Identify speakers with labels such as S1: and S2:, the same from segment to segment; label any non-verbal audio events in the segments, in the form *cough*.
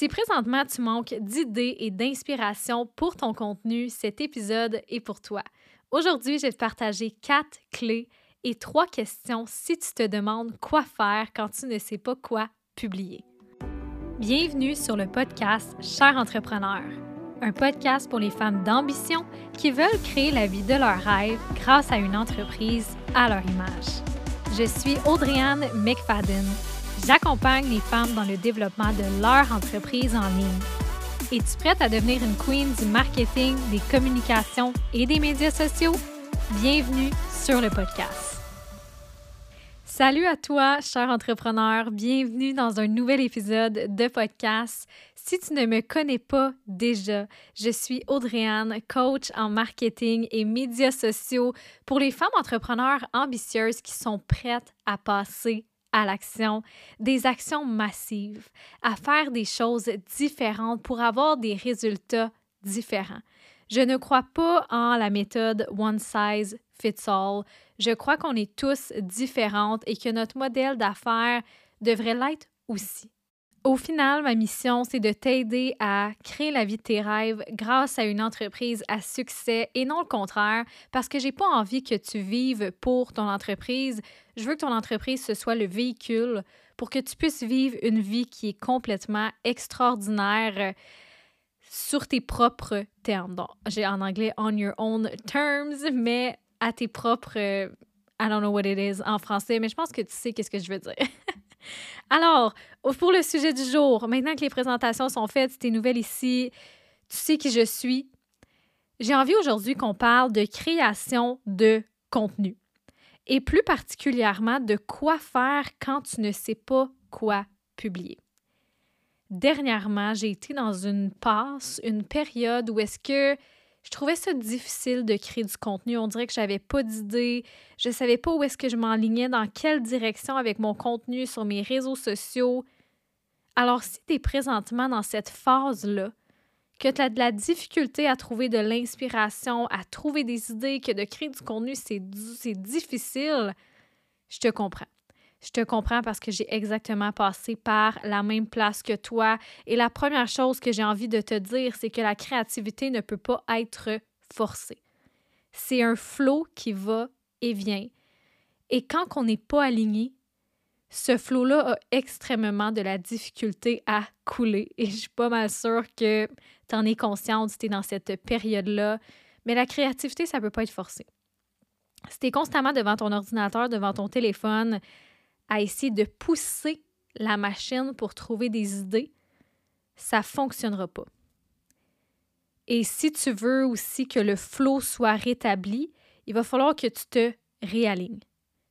S1: Si présentement tu manques d'idées et d'inspiration pour ton contenu, cet épisode est pour toi. Aujourd'hui, je vais te partager quatre clés et trois questions si tu te demandes quoi faire quand tu ne sais pas quoi publier. Bienvenue sur le podcast Cher entrepreneur, un podcast pour les femmes d'ambition qui veulent créer la vie de leurs rêves grâce à une entreprise à leur image. Je suis Audriane McFadden J'accompagne les femmes dans le développement de leur entreprise en ligne. Es-tu prête à devenir une queen du marketing, des communications et des médias sociaux? Bienvenue sur le podcast. Salut à toi, cher entrepreneur. Bienvenue dans un nouvel épisode de podcast. Si tu ne me connais pas déjà, je suis Audriane, coach en marketing et médias sociaux pour les femmes entrepreneurs ambitieuses qui sont prêtes à passer à l'action, des actions massives, à faire des choses différentes pour avoir des résultats différents. Je ne crois pas en la méthode one size fits all. Je crois qu'on est tous différentes et que notre modèle d'affaires devrait l'être aussi. Au final, ma mission, c'est de t'aider à créer la vie de tes rêves grâce à une entreprise à succès et non le contraire, parce que j'ai pas envie que tu vives pour ton entreprise. Je veux que ton entreprise ce soit le véhicule pour que tu puisses vivre une vie qui est complètement extraordinaire sur tes propres termes. J'ai en anglais on your own terms, mais à tes propres euh, I don't know what it is en français, mais je pense que tu sais qu'est-ce que je veux dire. *laughs* Alors, pour le sujet du jour, maintenant que les présentations sont faites, tes nouvelles ici, tu sais qui je suis. J'ai envie aujourd'hui qu'on parle de création de contenu et plus particulièrement de quoi faire quand tu ne sais pas quoi publier. Dernièrement, j'ai été dans une passe, une période où est-ce que je trouvais ça difficile de créer du contenu. On dirait que j'avais pas d'idée. Je savais pas où est-ce que je m'enlignais, dans quelle direction avec mon contenu sur mes réseaux sociaux. Alors, si tu es présentement dans cette phase-là, que tu as de la difficulté à trouver de l'inspiration, à trouver des idées, que de créer du contenu, c'est difficile, je te comprends. Je te comprends parce que j'ai exactement passé par la même place que toi. Et la première chose que j'ai envie de te dire, c'est que la créativité ne peut pas être forcée. C'est un flot qui va et vient. Et quand on n'est pas aligné, ce flot-là a extrêmement de la difficulté à couler. Et je suis pas mal sûre que tu en es consciente tu es dans cette période-là. Mais la créativité, ça ne peut pas être forcé. Si tu es constamment devant ton ordinateur, devant ton téléphone, à essayer de pousser la machine pour trouver des idées, ça ne fonctionnera pas. Et si tu veux aussi que le flot soit rétabli, il va falloir que tu te réalignes.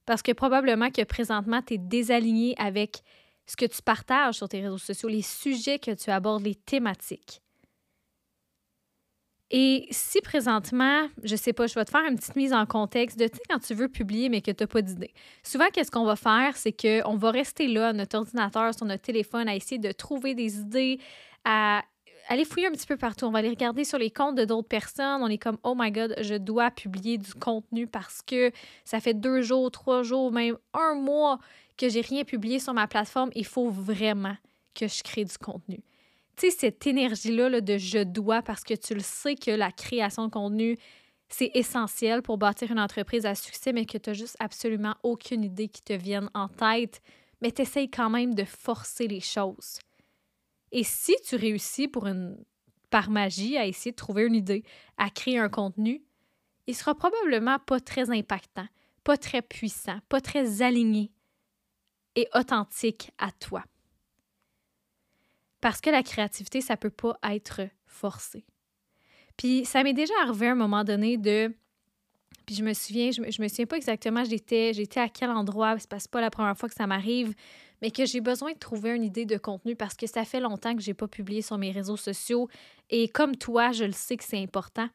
S1: Parce que probablement que présentement, tu es désaligné avec ce que tu partages sur tes réseaux sociaux, les sujets que tu abordes, les thématiques. Et si présentement, je sais pas, je vais te faire une petite mise en contexte de, tu sais, quand tu veux publier mais que tu n'as pas d'idée. Souvent, qu'est-ce qu'on va faire, c'est qu'on va rester là, notre ordinateur, sur notre téléphone, à essayer de trouver des idées, à aller fouiller un petit peu partout. On va aller regarder sur les comptes de d'autres personnes. On est comme, oh my God, je dois publier du contenu parce que ça fait deux jours, trois jours, même un mois que j'ai rien publié sur ma plateforme. Il faut vraiment que je crée du contenu tu sais, cette énergie-là de je dois parce que tu le sais que la création de contenu, c'est essentiel pour bâtir une entreprise à succès, mais que tu n'as juste absolument aucune idée qui te vienne en tête, mais tu essayes quand même de forcer les choses. Et si tu réussis par magie à essayer de trouver une idée, à créer un contenu, il sera probablement pas très impactant, pas très puissant, pas très aligné et authentique à toi. Parce que la créativité, ça peut pas être forcé. Puis ça m'est déjà arrivé à un moment donné de. Puis je me souviens, je me, me souviens pas exactement j'étais, j'étais à quel endroit, c'est pas, pas la première fois que ça m'arrive, mais que j'ai besoin de trouver une idée de contenu parce que ça fait longtemps que j'ai pas publié sur mes réseaux sociaux et comme toi, je le sais que c'est important.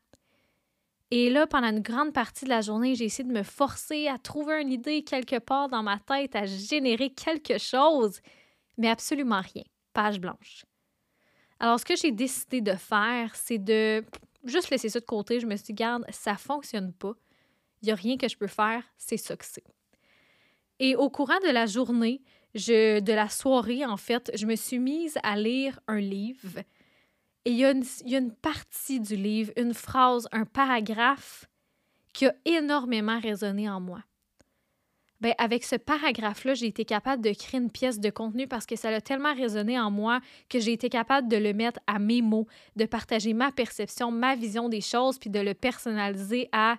S1: Et là, pendant une grande partie de la journée, j'ai essayé de me forcer à trouver une idée quelque part dans ma tête, à générer quelque chose, mais absolument rien page blanche. Alors, ce que j'ai décidé de faire, c'est de juste laisser ça de côté. Je me suis dit, garde, ça fonctionne pas. Il n'y a rien que je peux faire, c'est ça que c'est. Et au courant de la journée, de la soirée, en fait, je me suis mise à lire un livre. Et il y a une partie du livre, une phrase, un paragraphe qui a énormément résonné en moi. Ben, avec ce paragraphe-là, j'ai été capable de créer une pièce de contenu parce que ça a tellement résonné en moi que j'ai été capable de le mettre à mes mots, de partager ma perception, ma vision des choses, puis de le personnaliser à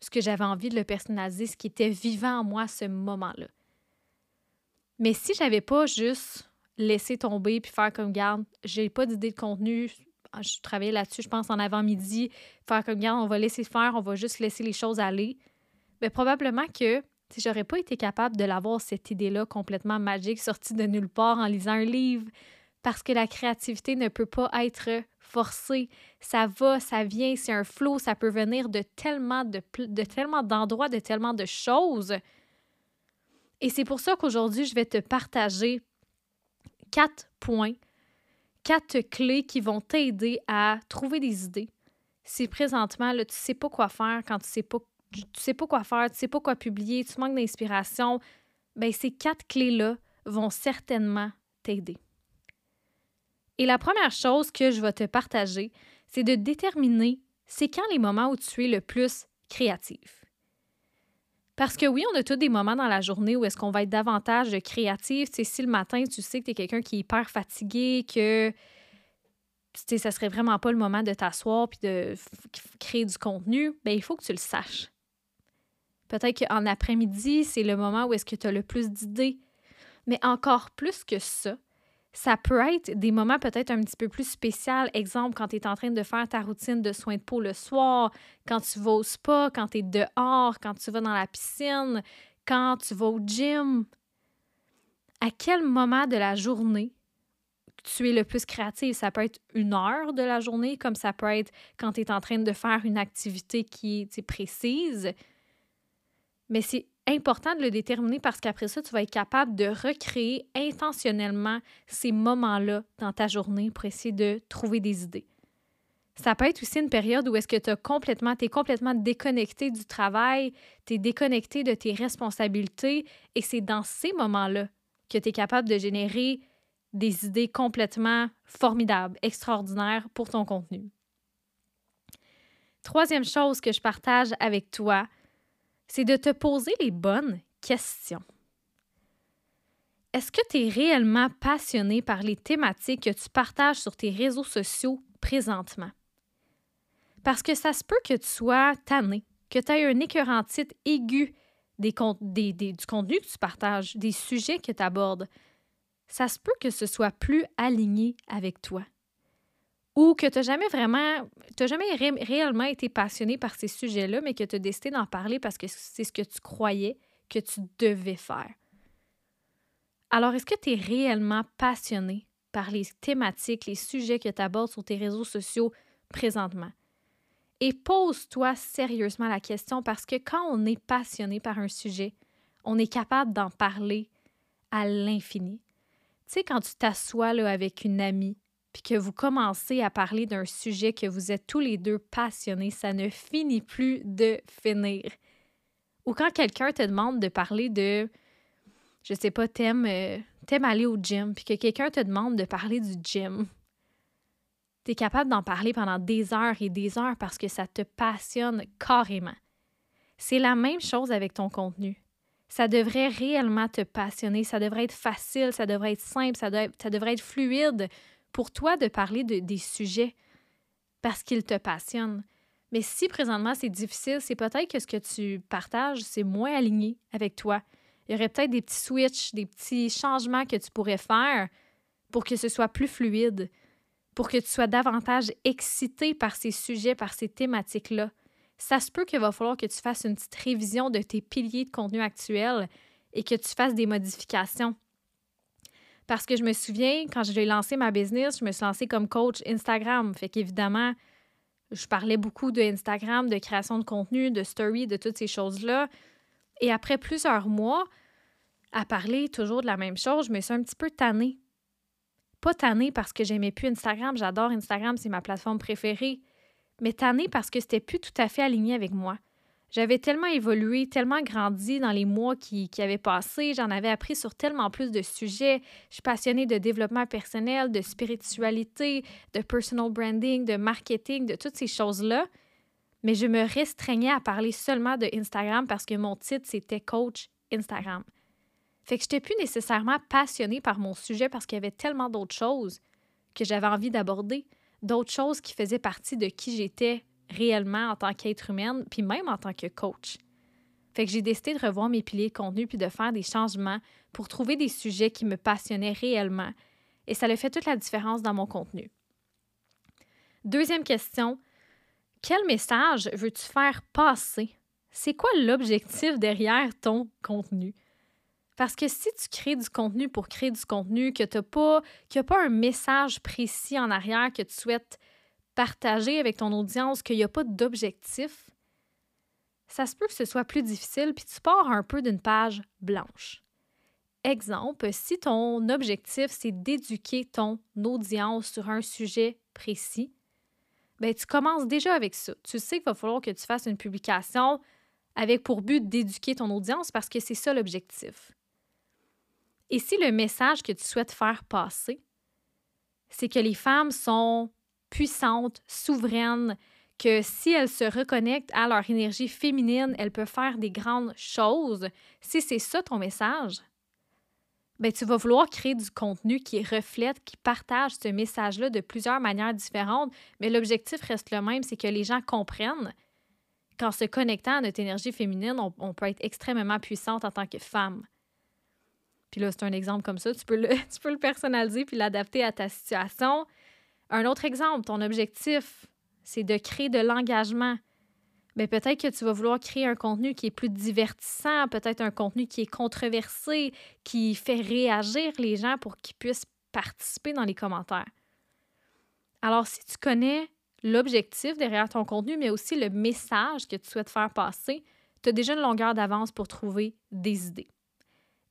S1: ce que j'avais envie de le personnaliser, ce qui était vivant en moi à ce moment-là. Mais si j'avais pas juste laissé tomber puis faire comme garde, j'ai pas d'idée de contenu, je travaillais là-dessus, je pense, en avant-midi, faire comme garde, on va laisser faire, on va juste laisser les choses aller. Mais probablement que si j'aurais pas été capable de l'avoir, cette idée-là complètement magique, sortie de nulle part en lisant un livre, parce que la créativité ne peut pas être forcée. Ça va, ça vient, c'est un flot, ça peut venir de tellement de, de tellement d'endroits, de tellement de choses. Et c'est pour ça qu'aujourd'hui, je vais te partager quatre points, quatre clés qui vont t'aider à trouver des idées. Si présentement, là, tu ne sais pas quoi faire quand tu sais pas, tu sais pas quoi faire, tu sais pas quoi publier, tu manques d'inspiration, ben ces quatre clés-là vont certainement t'aider. Et la première chose que je vais te partager, c'est de déterminer c'est quand les moments où tu es le plus créatif. Parce que oui, on a tous des moments dans la journée où est-ce qu'on va être davantage créatif. Tu si le matin, tu sais que tu es quelqu'un qui est hyper fatigué, que tu ça serait vraiment pas le moment de t'asseoir puis de créer du contenu, bien, il faut que tu le saches. Peut-être qu'en après-midi, c'est le moment où est-ce que tu as le plus d'idées. Mais encore plus que ça, ça peut être des moments peut-être un petit peu plus spéciaux. Exemple, quand tu es en train de faire ta routine de soins de peau le soir, quand tu vas au spa, quand tu es dehors, quand tu vas dans la piscine, quand tu vas au gym. À quel moment de la journée tu es le plus créatif? Ça peut être une heure de la journée, comme ça peut être quand tu es en train de faire une activité qui est précise. Mais c'est important de le déterminer parce qu'après ça, tu vas être capable de recréer intentionnellement ces moments-là dans ta journée pour essayer de trouver des idées. Ça peut être aussi une période où est-ce que tu complètement, es complètement déconnecté du travail, tu es déconnecté de tes responsabilités et c'est dans ces moments-là que tu es capable de générer des idées complètement formidables, extraordinaires pour ton contenu. Troisième chose que je partage avec toi, c'est de te poser les bonnes questions. Est-ce que tu es réellement passionné par les thématiques que tu partages sur tes réseaux sociaux présentement? Parce que ça se peut que tu sois tanné, que tu aies un écœurant titre aigu des, du contenu que tu partages, des sujets que tu abordes. Ça se peut que ce soit plus aligné avec toi ou que tu n'as jamais vraiment, tu jamais réellement été passionné par ces sujets-là, mais que tu as décidé d'en parler parce que c'est ce que tu croyais que tu devais faire. Alors, est-ce que tu es réellement passionné par les thématiques, les sujets que tu abordes sur tes réseaux sociaux présentement? Et pose-toi sérieusement la question parce que quand on est passionné par un sujet, on est capable d'en parler à l'infini. Tu sais, quand tu t'assois avec une amie, puis que vous commencez à parler d'un sujet que vous êtes tous les deux passionnés, ça ne finit plus de finir. Ou quand quelqu'un te demande de parler de, je sais pas, t'aimes, euh, aller au gym, puis que quelqu'un te demande de parler du gym, tu es capable d'en parler pendant des heures et des heures parce que ça te passionne carrément. C'est la même chose avec ton contenu. Ça devrait réellement te passionner, ça devrait être facile, ça devrait être simple, ça devrait être fluide pour toi de parler de, des sujets parce qu'ils te passionnent. Mais si présentement c'est difficile, c'est peut-être que ce que tu partages, c'est moins aligné avec toi. Il y aurait peut-être des petits switches, des petits changements que tu pourrais faire pour que ce soit plus fluide, pour que tu sois davantage excité par ces sujets, par ces thématiques-là. Ça se peut qu'il va falloir que tu fasses une petite révision de tes piliers de contenu actuels et que tu fasses des modifications. Parce que je me souviens, quand j'ai lancé ma business, je me suis lancée comme coach Instagram. Fait qu'évidemment, je parlais beaucoup de Instagram, de création de contenu, de story, de toutes ces choses-là. Et après plusieurs mois, à parler toujours de la même chose, je me suis un petit peu tannée. Pas tannée parce que j'aimais plus Instagram, j'adore Instagram, c'est ma plateforme préférée, mais tannée parce que c'était plus tout à fait aligné avec moi. J'avais tellement évolué, tellement grandi dans les mois qui, qui avaient passé. J'en avais appris sur tellement plus de sujets. Je suis passionnée de développement personnel, de spiritualité, de personal branding, de marketing, de toutes ces choses-là. Mais je me restreignais à parler seulement de Instagram parce que mon titre, c'était coach Instagram. Fait que je n'étais plus nécessairement passionnée par mon sujet parce qu'il y avait tellement d'autres choses que j'avais envie d'aborder, d'autres choses qui faisaient partie de qui j'étais réellement en tant qu'être humaine, puis même en tant que coach. Fait que j'ai décidé de revoir mes piliers de contenu puis de faire des changements pour trouver des sujets qui me passionnaient réellement. Et ça a fait toute la différence dans mon contenu. Deuxième question, quel message veux-tu faire passer? C'est quoi l'objectif derrière ton contenu? Parce que si tu crées du contenu pour créer du contenu, que tu pas, n'y a pas un message précis en arrière que tu souhaites partager avec ton audience, qu'il n'y a pas d'objectif, ça se peut que ce soit plus difficile, puis tu pars un peu d'une page blanche. Exemple, si ton objectif, c'est d'éduquer ton audience sur un sujet précis, ben, tu commences déjà avec ça. Tu sais qu'il va falloir que tu fasses une publication avec pour but d'éduquer ton audience parce que c'est ça l'objectif. Et si le message que tu souhaites faire passer, c'est que les femmes sont puissantes, souveraines, que si elles se reconnectent à leur énergie féminine, elles peuvent faire des grandes choses. Si c'est ça ton message, ben, tu vas vouloir créer du contenu qui reflète, qui partage ce message-là de plusieurs manières différentes, mais l'objectif reste le même, c'est que les gens comprennent qu'en se connectant à notre énergie féminine, on, on, peut être extrêmement puissante en tant que femme. Puis là, c'est un exemple comme ça, tu peux le, *laughs* tu peux le personnaliser puis l'adapter à ta situation. Un autre exemple, ton objectif, c'est de créer de l'engagement. Mais peut-être que tu vas vouloir créer un contenu qui est plus divertissant, peut-être un contenu qui est controversé, qui fait réagir les gens pour qu'ils puissent participer dans les commentaires. Alors, si tu connais l'objectif derrière ton contenu, mais aussi le message que tu souhaites faire passer, tu as déjà une longueur d'avance pour trouver des idées.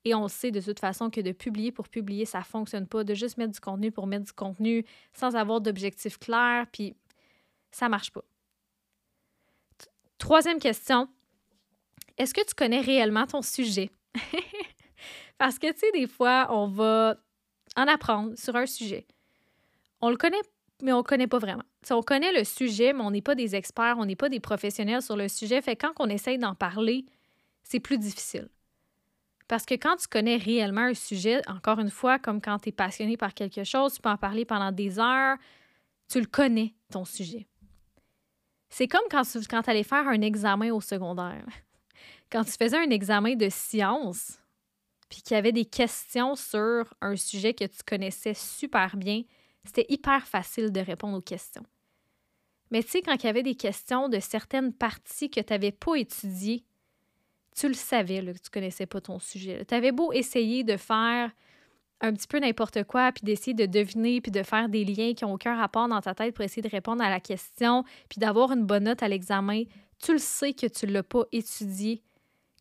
S1: Et on sait de toute façon que de publier pour publier, ça ne fonctionne pas. De juste mettre du contenu pour mettre du contenu sans avoir d'objectif clair, puis ça ne marche pas. Troisième question. Est-ce que tu connais réellement ton sujet? *laughs* Parce que, tu sais, des fois, on va en apprendre sur un sujet. On le connaît, mais on ne connaît pas vraiment. on connaît le sujet, mais on n'est pas des experts, on n'est pas des professionnels sur le sujet. Fait quand on essaye d'en parler, c'est plus difficile. Parce que quand tu connais réellement un sujet, encore une fois, comme quand tu es passionné par quelque chose, tu peux en parler pendant des heures, tu le connais, ton sujet. C'est comme quand tu quand allais faire un examen au secondaire. *laughs* Quand tu faisais un examen de science, puis qu'il y avait des questions sur un sujet que tu connaissais super bien, c'était hyper facile de répondre aux questions. Mais tu sais, quand il y avait des questions de certaines parties que tu n'avais pas étudiées, tu le savais que tu connaissais pas ton sujet. Tu avais beau essayer de faire un petit peu n'importe quoi, puis d'essayer de deviner, puis de faire des liens qui n'ont aucun rapport dans ta tête pour essayer de répondre à la question, puis d'avoir une bonne note à l'examen, tu le sais que tu ne l'as pas étudié,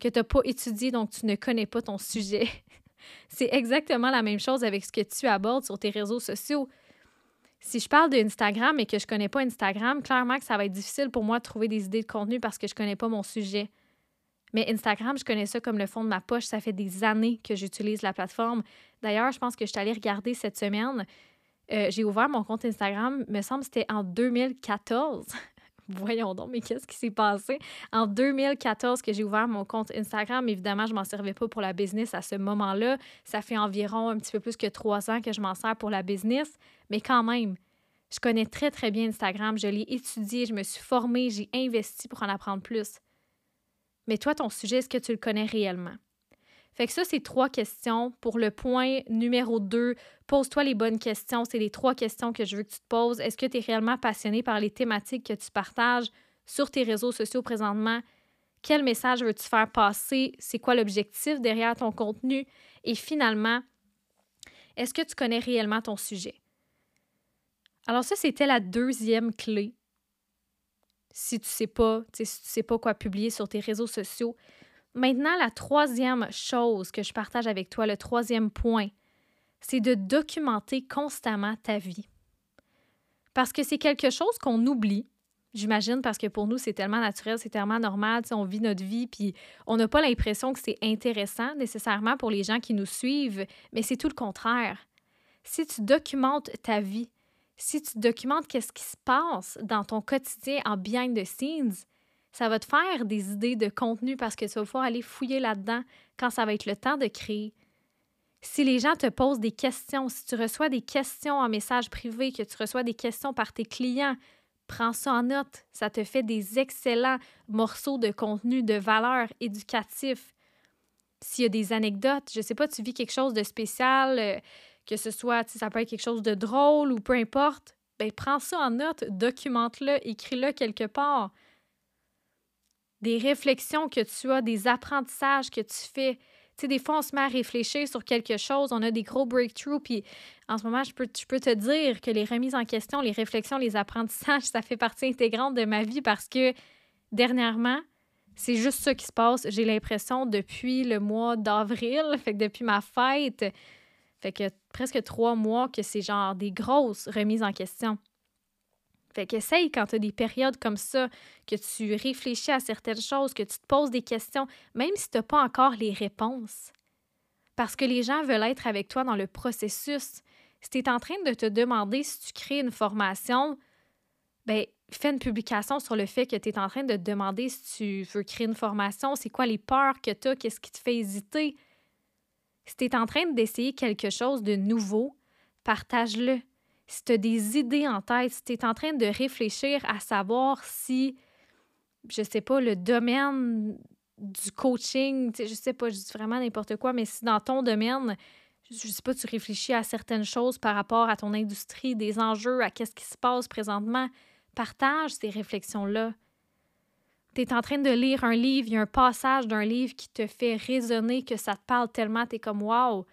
S1: que tu n'as pas étudié, donc tu ne connais pas ton sujet. *laughs* C'est exactement la même chose avec ce que tu abordes sur tes réseaux sociaux. Si je parle d'Instagram et que je ne connais pas Instagram, clairement que ça va être difficile pour moi de trouver des idées de contenu parce que je ne connais pas mon sujet. Mais Instagram, je connais ça comme le fond de ma poche. Ça fait des années que j'utilise la plateforme. D'ailleurs, je pense que je suis allée regarder cette semaine. Euh, j'ai ouvert mon compte Instagram, me semble que c'était en 2014. *laughs* Voyons donc, mais qu'est-ce qui s'est passé? En 2014 que j'ai ouvert mon compte Instagram, évidemment, je m'en servais pas pour la business à ce moment-là. Ça fait environ un petit peu plus que trois ans que je m'en sers pour la business, mais quand même, je connais très, très bien Instagram. Je l'ai étudié, je me suis formée, j'ai investi pour en apprendre plus. Mais toi, ton sujet, est-ce que tu le connais réellement? Fait que ça, c'est trois questions. Pour le point numéro deux, pose-toi les bonnes questions. C'est les trois questions que je veux que tu te poses. Est-ce que tu es réellement passionné par les thématiques que tu partages sur tes réseaux sociaux présentement? Quel message veux-tu faire passer? C'est quoi l'objectif derrière ton contenu? Et finalement, est-ce que tu connais réellement ton sujet? Alors ça, c'était la deuxième clé si tu sais pas, si tu sais pas quoi publier sur tes réseaux sociaux. Maintenant, la troisième chose que je partage avec toi, le troisième point, c'est de documenter constamment ta vie. Parce que c'est quelque chose qu'on oublie. J'imagine parce que pour nous, c'est tellement naturel, c'est tellement normal, on vit notre vie, puis on n'a pas l'impression que c'est intéressant nécessairement pour les gens qui nous suivent, mais c'est tout le contraire. Si tu documentes ta vie, si tu documentes qu'est-ce qui se passe dans ton quotidien en behind the scenes, ça va te faire des idées de contenu parce que tu vas pouvoir aller fouiller là-dedans quand ça va être le temps de créer. Si les gens te posent des questions, si tu reçois des questions en message privé, que tu reçois des questions par tes clients, prends ça en note. Ça te fait des excellents morceaux de contenu de valeur éducatif. S'il y a des anecdotes, je sais pas, tu vis quelque chose de spécial, euh, que ce soit, ça peut être quelque chose de drôle ou peu importe, ben prends ça en note, documente-le, écris-le quelque part. Des réflexions que tu as, des apprentissages que tu fais. Tu sais, des fois, on se met à réfléchir sur quelque chose, on a des gros breakthroughs, puis en ce moment, je peux, je peux te dire que les remises en question, les réflexions, les apprentissages, *laughs* ça fait partie intégrante de ma vie parce que dernièrement, c'est juste ça qui se passe. J'ai l'impression depuis le mois d'avril, *laughs* fait depuis ma fête, fait que presque trois mois que c'est genre des grosses remises en question. Fait qu'essaye quand tu as des périodes comme ça, que tu réfléchis à certaines choses, que tu te poses des questions, même si tu n'as pas encore les réponses. Parce que les gens veulent être avec toi dans le processus. Si tu es en train de te demander si tu crées une formation, ben fais une publication sur le fait que tu es en train de te demander si tu veux créer une formation, c'est quoi les peurs que tu as, qu'est-ce qui te fait hésiter. Si tu es en train d'essayer quelque chose de nouveau, partage-le si tu as des idées en tête, si tu es en train de réfléchir à savoir si, je sais pas, le domaine du coaching, je sais pas, je dis vraiment n'importe quoi, mais si dans ton domaine, je sais pas, tu réfléchis à certaines choses par rapport à ton industrie, des enjeux, à qu'est-ce qui se passe présentement, partage ces réflexions-là. Tu es en train de lire un livre, il y a un passage d'un livre qui te fait résonner, que ça te parle tellement, tu es comme Waouh,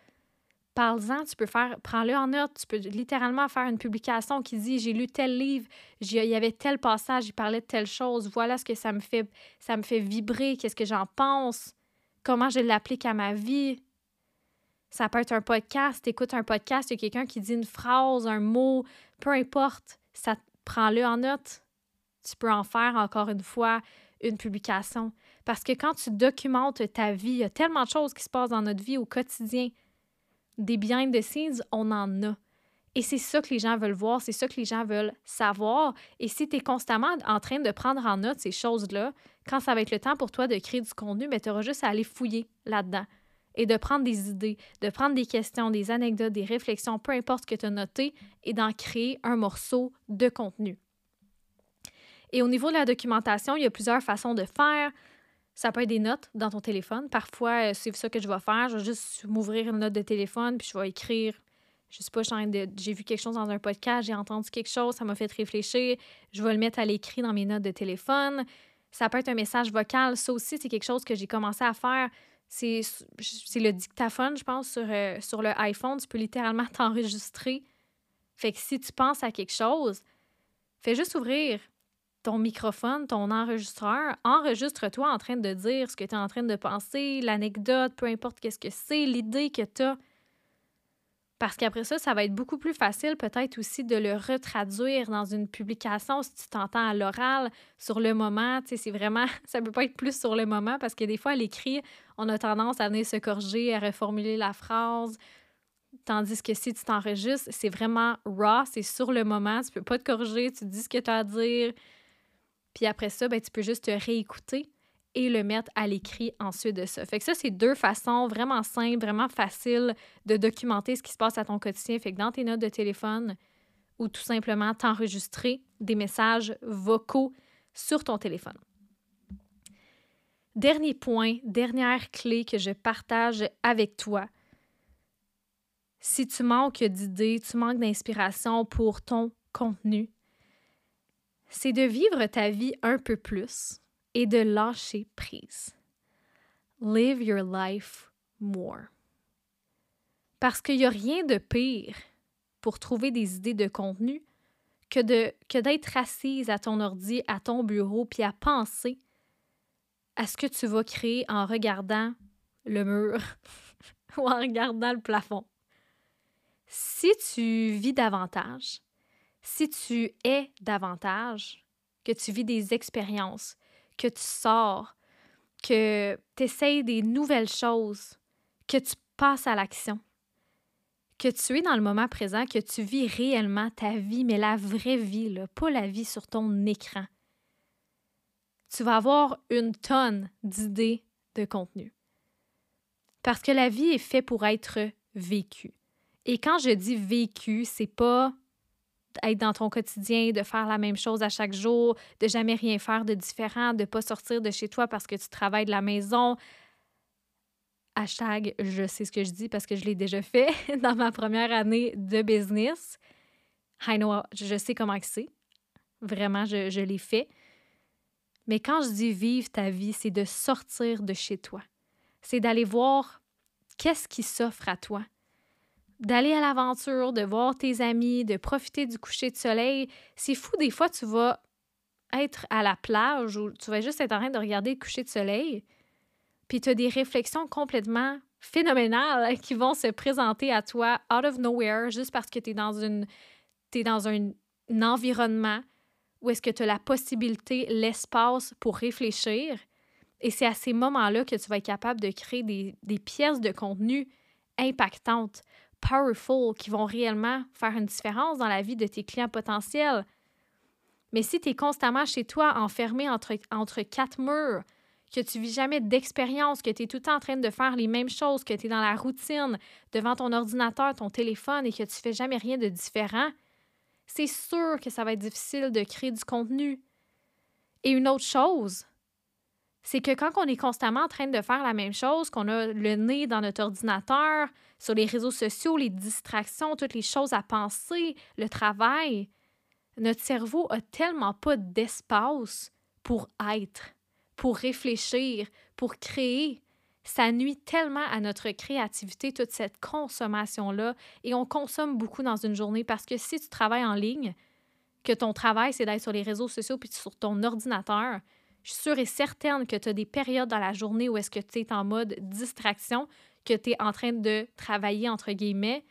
S1: parle-en, tu peux faire, prends-le en note, tu peux littéralement faire une publication qui dit j'ai lu tel livre, il y avait tel passage, il parlait de telle chose, voilà ce que ça me fait, ça me fait vibrer, qu'est-ce que j'en pense, comment je l'applique à ma vie. Ça peut être un podcast, écoute un podcast, il y a quelqu'un qui dit une phrase, un mot, peu importe, ça prends-le en note. Tu peux en faire encore une fois une publication. Parce que quand tu documentes ta vie, il y a tellement de choses qui se passent dans notre vie au quotidien des behind the scenes, on en a. Et c'est ça que les gens veulent voir, c'est ça que les gens veulent savoir. Et si tu es constamment en train de prendre en note ces choses-là, quand ça va être le temps pour toi de créer du contenu, ben, tu auras juste à aller fouiller là-dedans et de prendre des idées, de prendre des questions, des anecdotes, des réflexions, peu importe ce que tu as noté, et d'en créer un morceau de contenu. Et au niveau de la documentation, il y a plusieurs façons de faire. Ça peut être des notes dans ton téléphone. Parfois, euh, c'est ça que je vais faire. Je vais juste m'ouvrir une note de téléphone, puis je vais écrire. Je sais pas, j'ai vu quelque chose dans un podcast, j'ai entendu quelque chose, ça m'a fait réfléchir. Je vais le mettre à l'écrit dans mes notes de téléphone. Ça peut être un message vocal. Ça aussi, c'est quelque chose que j'ai commencé à faire. C'est le dictaphone, je pense, sur, euh, sur le iPhone. Tu peux littéralement *laughs* t'enregistrer. Fait que si tu penses à quelque chose, fais juste ouvrir ton microphone, ton enregistreur, enregistre-toi en train de dire ce que tu es en train de penser, l'anecdote, peu importe qu'est-ce que c'est, l'idée que tu as. Parce qu'après ça, ça va être beaucoup plus facile peut-être aussi de le retraduire dans une publication si tu t'entends à l'oral sur le moment. Tu sais, c'est vraiment, *laughs* ça peut pas être plus sur le moment parce que des fois, à l'écrit, on a tendance à venir se corriger, à reformuler la phrase. Tandis que si tu t'enregistres, c'est vraiment raw, c'est sur le moment, tu peux pas te corriger, tu dis ce que tu as à dire, puis après ça, ben, tu peux juste te réécouter et le mettre à l'écrit ensuite de ça. Fait que ça, c'est deux façons vraiment simples, vraiment faciles de documenter ce qui se passe à ton quotidien. Fait que dans tes notes de téléphone ou tout simplement t'enregistrer des messages vocaux sur ton téléphone. Dernier point, dernière clé que je partage avec toi. Si tu manques d'idées, tu manques d'inspiration pour ton contenu, c'est de vivre ta vie un peu plus et de lâcher prise. Live your life more. Parce qu'il n'y a rien de pire pour trouver des idées de contenu que, de, que d'être assise à ton ordi, à ton bureau, puis à penser à ce que tu vas créer en regardant le mur *laughs* ou en regardant le plafond. Si tu vis davantage, si tu es davantage, que tu vis des expériences, que tu sors, que tu essayes des nouvelles choses, que tu passes à l'action, que tu es dans le moment présent, que tu vis réellement ta vie, mais la vraie vie, là, pas la vie sur ton écran. Tu vas avoir une tonne d'idées de contenu. Parce que la vie est faite pour être vécue. Et quand je dis vécu, c'est pas être dans ton quotidien, de faire la même chose à chaque jour, de jamais rien faire de différent, de pas sortir de chez toi parce que tu travailles de la maison. Hashtag, je sais ce que je dis parce que je l'ai déjà fait *laughs* dans ma première année de business. I know, je sais comment c'est. Vraiment, je, je l'ai fait. Mais quand je dis vivre ta vie, c'est de sortir de chez toi. C'est d'aller voir qu'est-ce qui s'offre à toi d'aller à l'aventure, de voir tes amis, de profiter du coucher de soleil. C'est fou, des fois, tu vas être à la plage ou tu vas juste être en train de regarder le coucher de soleil, puis tu as des réflexions complètement phénoménales qui vont se présenter à toi out of nowhere juste parce que tu es dans, une, dans un, environnement où est-ce que tu as la possibilité, l'espace pour réfléchir. Et c'est à ces moments-là que tu vas être capable de créer des, des pièces de contenu impactantes powerful, qui vont réellement faire une différence dans la vie de tes clients potentiels. Mais si tu es constamment chez toi, enfermé entre, quatre murs, que tu vis jamais d'expérience, que tu es tout le temps en train de faire les mêmes choses, que tu es dans la routine, devant ton ordinateur, ton téléphone et que tu fais jamais rien de différent, c'est sûr que ça va être difficile de créer du contenu. Et une autre chose, c'est que quand on est constamment en train de faire la même chose, qu'on a le nez dans notre ordinateur, sur les réseaux sociaux, les distractions, toutes les choses à penser, le travail, notre cerveau a tellement pas d'espace pour être, pour réfléchir, pour créer. Ça nuit tellement à notre créativité, toute cette consommation-là, et on consomme beaucoup dans une journée parce que si tu travailles en ligne, que ton travail, c'est d'être sur les réseaux sociaux puis sur ton ordinateur, je suis sûre et certaine que tu as des périodes dans la journée où est-ce que tu es en mode distraction, que tu es en train de travailler, entre guillemets,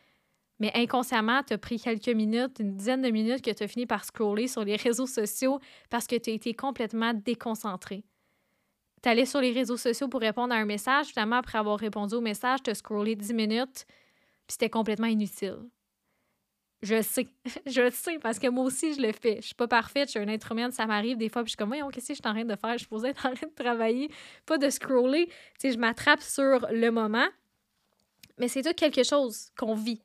S1: mais inconsciemment, tu as pris quelques minutes, une dizaine de minutes que tu as fini par scroller sur les réseaux sociaux parce que tu as été complètement déconcentré. Tu allais sur les réseaux sociaux pour répondre à un message, finalement, après avoir répondu au message, tu as scrollé 10 minutes, puis c'était complètement inutile. Je sais. *laughs* je sais parce que moi aussi, je le fais. Je suis pas parfaite, je suis un être humain, ça m'arrive des fois, puis je suis comme, voyons, qu'est-ce que je suis en train de faire? Je suis posée en train de travailler, pas de scroller. Tu je m'attrape sur le moment. Mais c'est tout quelque chose qu'on vit.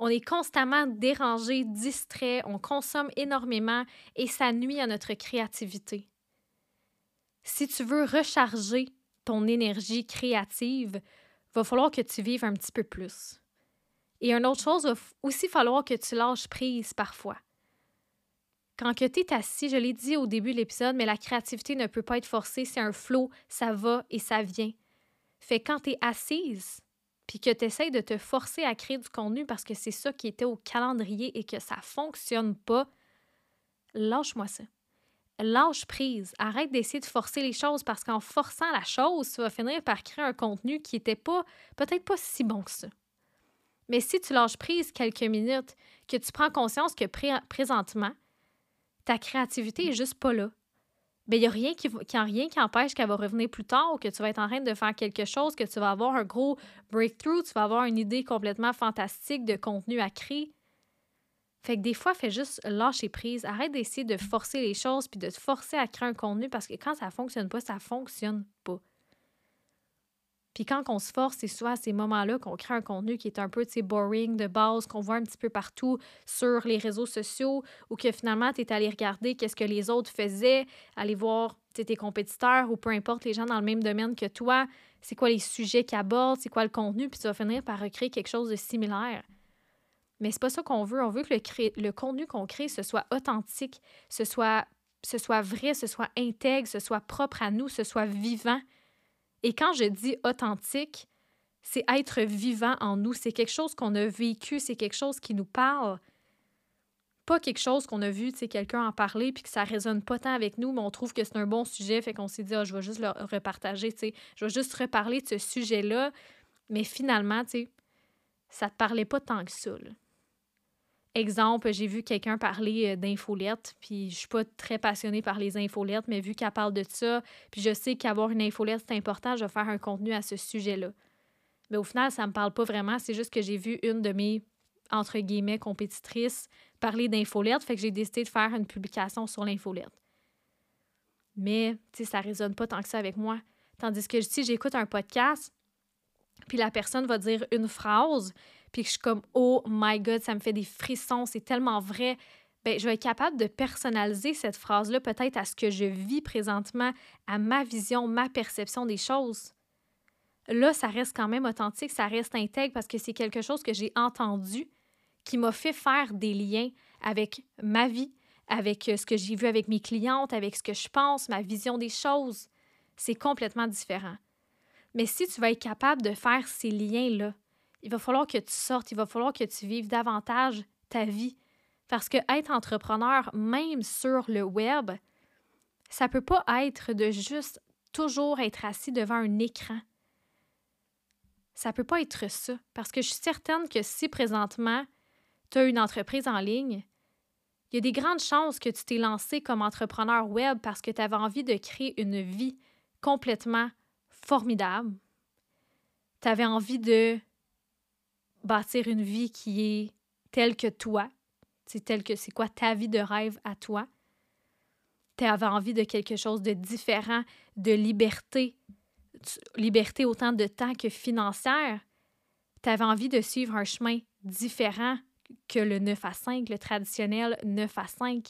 S1: On est constamment dérangé, distrait, on consomme énormément et ça nuit à notre créativité. Si tu veux recharger ton énergie créative, va falloir que tu vives un petit peu plus. Et une autre chose, il va aussi falloir que tu lâches prise parfois. Quand tu es assis, je l'ai dit au début de l'épisode, mais la créativité ne peut pas être forcée, c'est un flot, ça va et ça vient. Fait quand tu es assise, puis que tu essaies de te forcer à créer du contenu parce que c'est ça qui était au calendrier et que ça fonctionne pas, lâche-moi ça. Lâche prise. Arrête d'essayer de forcer les choses parce qu'en forçant la chose, tu vas finir par créer un contenu qui n'était pas, peut-être pas si bon que ça. Mais si tu lâches prise quelques minutes, que tu prends conscience que présentement, ta créativité est juste pas là, ben, il n'y a rien qui, qui, rien qui empêche qu'elle va revenir plus tard ou que tu vas être en train de faire quelque chose, que tu vas avoir un gros breakthrough, tu vas avoir une idée complètement fantastique de contenu à créer. Fait que des fois, fais juste lâcher prise. Arrête d'essayer de forcer les choses puis de te forcer à créer un contenu parce que quand ça fonctionne pas, ça fonctionne pas. Puis quand on se force, c'est souvent à ces moments-là qu'on crée un contenu qui est un peu boring de base, qu'on voit un petit peu partout sur les réseaux sociaux ou que finalement, tu es allé regarder qu'est-ce que les autres faisaient, aller voir tes compétiteurs ou peu importe les gens dans le même domaine que toi, c'est quoi les sujets qu'ils abordent, c'est quoi le contenu, puis tu vas finir par recréer quelque chose de similaire. Mais c'est pas ça qu'on veut. On veut que le, le contenu qu'on crée, ce soit authentique, ce soit, ce soit vrai, ce soit intègre, ce soit propre à nous, ce soit vivant. Et quand je dis authentique, c'est être vivant en nous. C'est quelque chose qu'on a vécu, c'est quelque chose qui nous parle. Pas quelque chose qu'on a vu, tu quelqu'un en parler puis que ça résonne pas tant avec nous, mais on trouve que c'est un bon sujet, fait qu'on s'est dit, ah, je vais juste le repartager, tu je vais juste reparler de ce sujet-là. Mais finalement, tu sais, ça te parlait pas tant que ça. Exemple, j'ai vu quelqu'un parler d'infolettes, puis je suis pas très passionnée par les infolettes, mais vu qu'elle parle de ça, puis je sais qu'avoir une infolette, c'est important, je vais faire un contenu à ce sujet-là. Mais au final, ça me parle pas vraiment, c'est juste que j'ai vu une de mes, entre guillemets, compétitrices parler d'infolettes, fait que j'ai décidé de faire une publication sur l'infolette. Mais, tu sais, ça résonne pas tant que ça avec moi. Tandis que si j'écoute un podcast, puis la personne va dire une phrase, puis que je suis comme oh my god, ça me fait des frissons, c'est tellement vrai. Ben, je vais être capable de personnaliser cette phrase-là peut-être à ce que je vis présentement, à ma vision, ma perception des choses. Là, ça reste quand même authentique, ça reste intègre parce que c'est quelque chose que j'ai entendu qui m'a fait faire des liens avec ma vie, avec euh, ce que j'ai vu avec mes clientes, avec ce que je pense, ma vision des choses. C'est complètement différent. Mais si tu vas être capable de faire ces liens-là, il va falloir que tu sortes, il va falloir que tu vives davantage ta vie. Parce que être entrepreneur, même sur le web, ça peut pas être de juste toujours être assis devant un écran. Ça peut pas être ça. Parce que je suis certaine que si présentement, tu as une entreprise en ligne, il y a des grandes chances que tu t'es lancé comme entrepreneur web parce que tu avais envie de créer une vie complètement formidable. Tu avais envie de bâtir une vie qui est telle que toi, c'est telle que c'est quoi ta vie de rêve à toi. Tu avais envie de quelque chose de différent, de liberté, liberté autant de temps que financière. Tu avais envie de suivre un chemin différent que le 9 à 5, le traditionnel 9 à 5.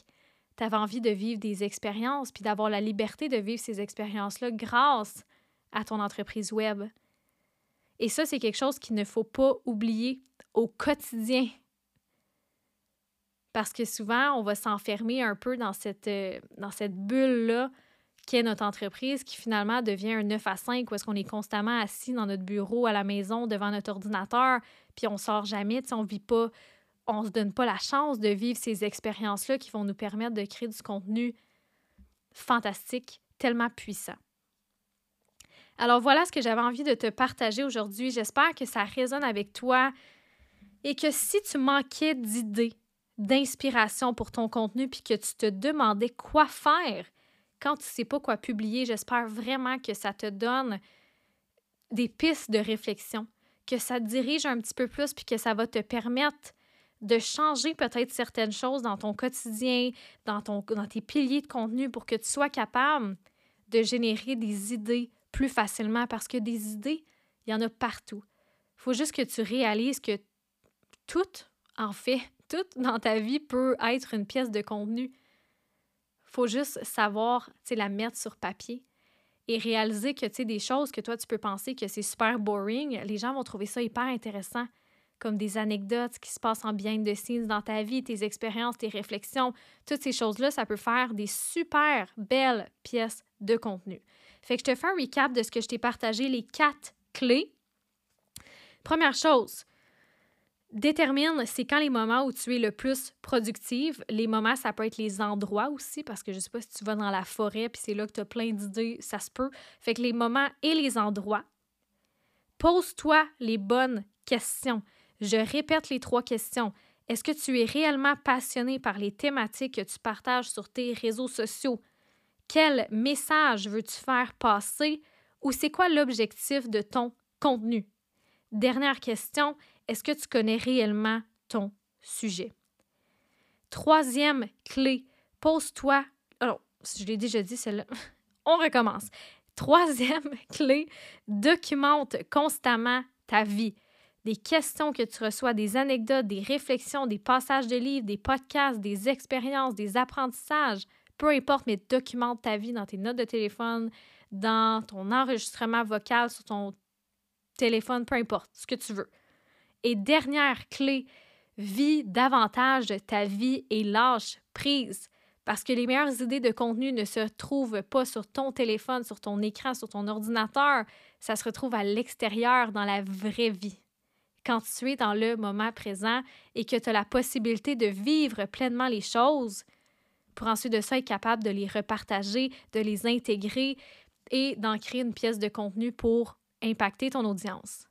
S1: Tu avais envie de vivre des expériences, puis d'avoir la liberté de vivre ces expériences-là grâce à ton entreprise web. Et ça, c'est quelque chose qu'il ne faut pas oublier au quotidien. Parce que souvent, on va s'enfermer un peu dans cette, euh, bulle-là qu'est notre entreprise, qui finalement devient un 9 à 5, où est-ce qu'on est constamment assis dans notre bureau, à la maison, devant notre ordinateur, puis on sort jamais, on vit pas, on se donne pas la chance de vivre ces expériences-là qui vont nous permettre de créer du contenu fantastique, tellement puissant. Alors voilà ce que j'avais envie de te partager aujourd'hui. J'espère que ça résonne avec toi et que si tu manquais d'idées, d'inspiration pour ton contenu puis que tu te demandais quoi faire quand tu ne sais pas quoi publier, j'espère vraiment que ça te donne des pistes de réflexion, que ça te dirige un petit peu plus puis que ça va te permettre de changer peut-être certaines choses dans ton quotidien, dans, ton, dans tes piliers de contenu pour que tu sois capable de générer des idées plus facilement parce que des idées, il y en a partout. Il faut juste que tu réalises que tout, en fait, *laughs* tout dans ta vie peut être une pièce de contenu. Faut juste savoir, la mettre sur papier et réaliser que, des choses que toi, tu peux penser que c'est super boring, les gens vont trouver ça hyper intéressant, comme des anecdotes qui se passent en behind the scenes dans ta vie, tes expériences, tes réflexions. Toutes ces choses-là, ça peut faire des super belles pièces de contenu. Fait que je te fais un recap de ce que je t'ai partagé, les quatre clés. Première chose, détermine c'est quand les moments où tu es le plus productive. Les moments, ça peut être les endroits aussi, parce que je sais pas si tu vas dans la forêt puis c'est là que tu as plein d'idées, ça se peut. Fait que les moments et les endroits. Pose-toi les bonnes questions. Je répète les trois questions. Est-ce que tu es réellement passionné par les thématiques que tu partages sur tes réseaux sociaux? Quel message veux-tu faire passer ou c'est quoi l'objectif de ton contenu? Dernière question, est-ce que tu connais réellement ton sujet? Troisième clé, pose-toi. Alors, je l'ai déjà dit, celle-là. *laughs* On recommence. Troisième *laughs* clé, documente constamment ta vie. Des questions que tu reçois, des anecdotes, des réflexions, des passages de livres, des podcasts, des expériences, des apprentissages peu importe, mais documente ta vie dans tes notes de téléphone, dans ton enregistrement vocal sur ton téléphone, peu importe, ce que tu veux. Et dernière clé, vis davantage ta vie et lâche prise. Parce que les meilleures idées de contenu ne se trouvent pas sur ton téléphone, sur ton écran, sur ton ordinateur. Ça se retrouve à l'extérieur, dans la vraie vie. Quand tu es dans le moment présent et que tu as la possibilité de vivre pleinement les choses, pour ensuite de ça être capable de les repartager, de les intégrer et d'en créer une pièce de contenu pour impacter ton audience.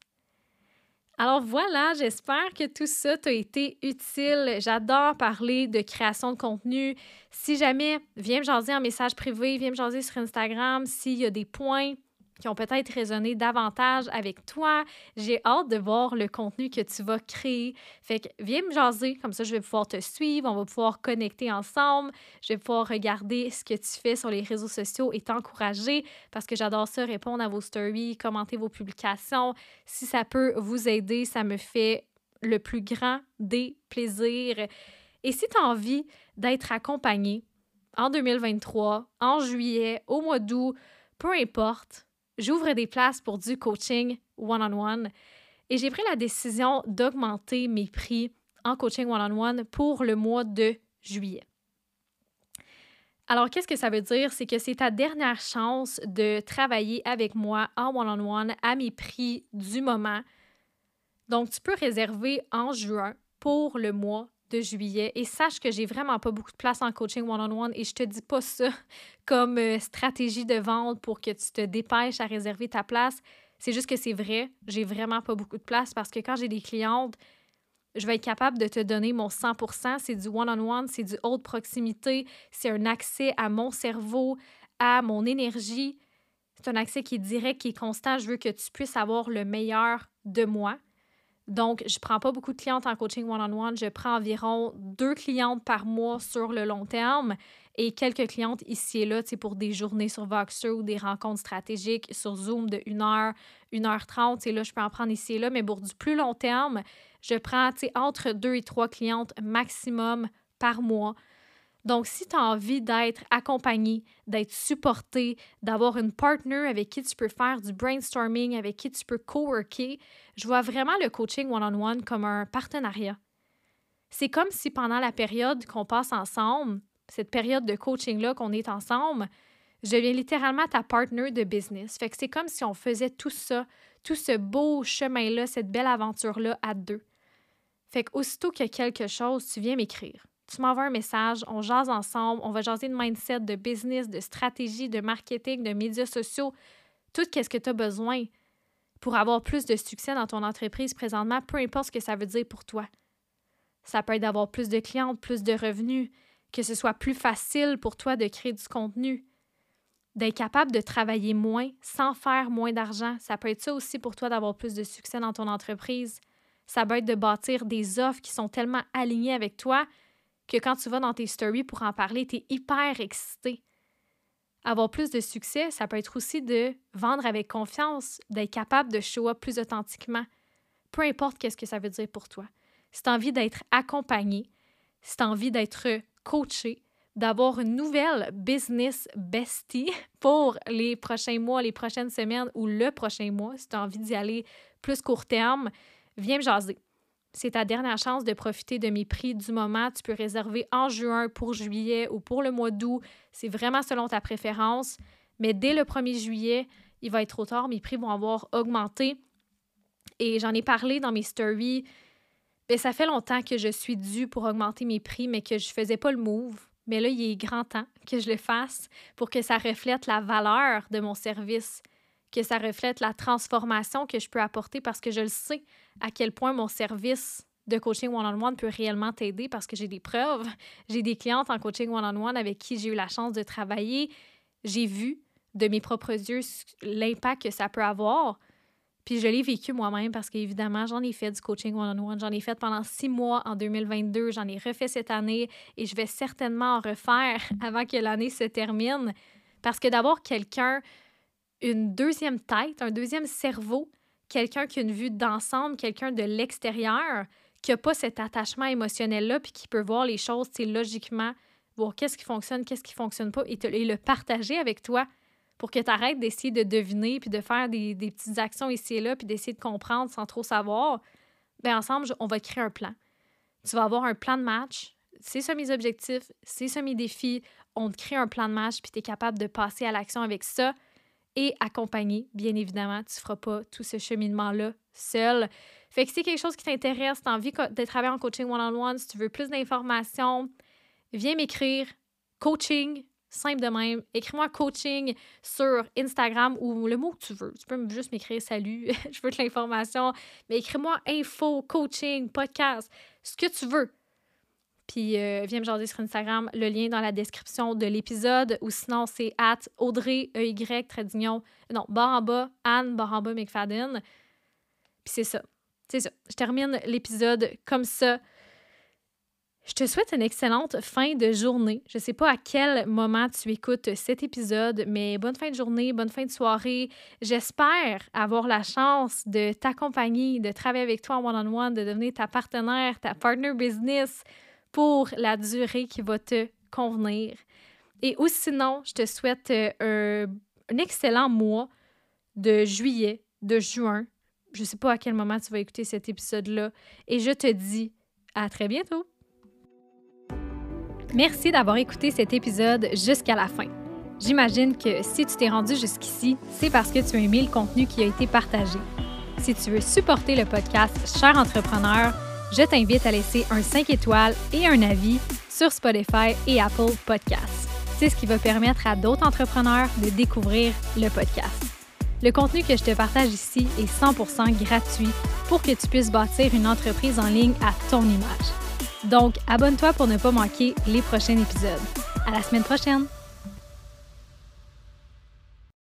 S1: Alors voilà, j'espère que tout ça t'a été utile. J'adore parler de création de contenu. Si jamais, viens me jaser en message privé, viens me jaser sur Instagram s'il y a des points qui ont peut-être résonné davantage avec toi. J'ai hâte de voir le contenu que tu vas créer. Fait que viens me jaser, comme ça je vais pouvoir te suivre, on va pouvoir connecter ensemble, je vais pouvoir regarder ce que tu fais sur les réseaux sociaux et t'encourager parce que j'adore ça, répondre à vos stories, commenter vos publications. Si ça peut vous aider, ça me fait le plus grand des plaisirs. Et si tu as envie d'être accompagné en 2023, en juillet, au mois d'août, peu importe, j'ouvre des places pour du coaching one-on-one et j'ai pris la décision d'augmenter mes prix en coaching one-on-one pour le mois de juillet. Alors, qu'est-ce que ça veut dire? C'est que c'est ta dernière chance de travailler avec moi en one-on-one à mes prix du moment. Donc, tu peux réserver en juin pour le mois de juillet. Et sache que j'ai vraiment pas beaucoup de place en coaching one-on-one et je te dis pas ça *laughs* comme euh, stratégie de vente pour que tu te dépêches à réserver ta place. C'est juste que c'est vrai, j'ai vraiment pas beaucoup de place parce que quand j'ai des clientes, je vais être capable de te donner mon 100% C'est du one-on-one, c'est du haute proximité, c'est un accès à mon cerveau, à mon énergie. C'est un accès qui est direct, qui est constant. Je veux que tu puisses avoir le meilleur de moi. Donc, je ne prends pas beaucoup de clientes en coaching one-on-one. Je prends environ deux clientes par mois sur le long terme et quelques clientes ici et là pour des journées sur Voxer ou des rencontres stratégiques sur Zoom de 1 heure, 1 heure 30. Et là, je peux en prendre ici et là, mais pour du plus long terme, je prends entre deux et trois clientes maximum par mois donc, si tu as envie d'être accompagné, d'être supporté, d'avoir une partner avec qui tu peux faire du brainstorming, avec qui tu peux coworker, je vois vraiment le coaching one-on-one comme un partenariat. C'est comme si pendant la période qu'on passe ensemble, cette période de coaching-là qu'on est ensemble, je deviens littéralement ta partner de business. Fait que c'est comme si on faisait tout ça, tout ce beau chemin-là, cette belle aventure-là à deux. Fait qu'aussitôt qu'il y a quelque chose, tu viens m'écrire tu m'envoies un message, on jase ensemble, on va jaser de mindset, de business, de stratégie, de marketing, de médias sociaux, tout ce que tu as besoin pour avoir plus de succès dans ton entreprise présentement, peu importe ce que ça veut dire pour toi. Ça peut être d'avoir plus de clients, plus de revenus, que ce soit plus facile pour toi de créer du contenu, d'être capable de travailler moins sans faire moins d'argent. Ça peut être ça aussi pour toi d'avoir plus de succès dans ton entreprise. Ça peut être de bâtir des offres qui sont tellement alignées avec toi que quand tu vas dans tes stories pour en parler, tu es hyper excité. Avoir plus de succès, ça peut être aussi de vendre avec confiance, d'être capable de show plus authentiquement. Peu importe qu'est-ce que ça veut dire pour toi. Si tu as envie d'être accompagné, si tu as envie d'être coaché, d'avoir une nouvelle business bestie *laughs* pour les prochains mois, les prochaines semaines ou le prochain mois, si tu as envie d'y aller plus court terme, viens me jaser. C'est ta dernière chance de profiter de mes prix du moment. Tu peux réserver en juin pour juillet ou pour le mois d'août. C'est vraiment selon ta préférence. Mais dès le 1er juillet, il va être trop tard. Mes prix vont avoir augmenté. Et j'en ai parlé dans mes stories. Bien, ça fait longtemps que je suis due pour augmenter mes prix, mais que je ne faisais pas le move. Mais là, il est grand temps que je le fasse pour que ça reflète la valeur de mon service que ça reflète la transformation que je peux apporter parce que je le sais à quel point mon service de coaching one-on-one peut réellement t'aider parce que j'ai des preuves. J'ai des clientes en coaching one-on-one avec qui j'ai eu la chance de travailler. J'ai vu de mes propres yeux l'impact que ça peut avoir. Puis je l'ai vécu moi-même parce qu'évidemment, j'en ai fait du coaching one-on-one. J'en ai fait pendant six mois en 2022. J'en ai refait cette année et je vais certainement en refaire *laughs* avant que l'année se termine. Parce que d'avoir quelqu'un une deuxième tête, un deuxième cerveau, quelqu'un qui a une vue d'ensemble, quelqu'un de l'extérieur, qui n'a pas cet attachement émotionnel-là, puis qui peut voir les choses logiquement, voir qu'est-ce qui fonctionne, qu'est-ce qui fonctionne pas, et, le partager avec toi pour que tu arrêtes d'essayer de deviner, puis de faire des, petites actions ici et là, puis d'essayer de comprendre sans trop savoir. Bien, ensemble, on va créer un plan. Tu vas avoir un plan de match. C'est ça mes objectifs, c'est ça mes défis. On te crée un plan de match, puis tu es capable de passer à l'action avec ça et accompagné, bien évidemment. Tu ne feras pas tout ce cheminement-là seul. Fait que si c'est quelque chose qui t'intéresse, tu as envie de travailler en coaching one-on-one, si tu veux plus d'informations, viens m'écrire coaching Simple de même. Écris-moi coaching sur Instagram ou le mot que tu veux. Tu peux juste m'écrire salut, *laughs* je veux de l'information. Mais écris-moi info, coaching, podcast, ce que tu veux. Puis euh, viens me jaser sur Instagram, le lien dans la description de l'épisode. Ou sinon, c'est at Audrey, E-Y, Tradignon, non, barre en bas, Anne, barre en bas, McFadden. Puis c'est ça. C'est ça. Je termine l'épisode comme ça. Je te souhaite une excellente fin de journée. Je ne sais pas à quel moment tu écoutes cet épisode, mais bonne fin de journée, bonne fin de soirée. J'espère avoir la chance de t'accompagner, de travailler avec toi en one-on-one, de devenir ta partenaire, ta partner business pour la durée qui va te convenir. Et ou sinon, je te souhaite euh, un, excellent mois de juillet, de juin. Je ne sais pas à quel moment tu vas écouter cet épisode-là. Et je te dis à très bientôt. Merci d'avoir écouté cet épisode jusqu'à la fin. J'imagine que si tu t'es rendu jusqu'ici, c'est parce que tu as aimé le contenu qui a été partagé. Si tu veux supporter le podcast Cher entrepreneur, je t'invite à laisser un 5 étoiles et un avis sur Spotify et Apple Podcasts. C'est ce qui va permettre à d'autres entrepreneurs de découvrir le podcast. Le contenu que je te partage ici est 100% gratuit pour que tu puisses bâtir une entreprise en ligne à ton image. Donc, abonne-toi pour ne pas manquer les prochains épisodes. À la semaine prochaine!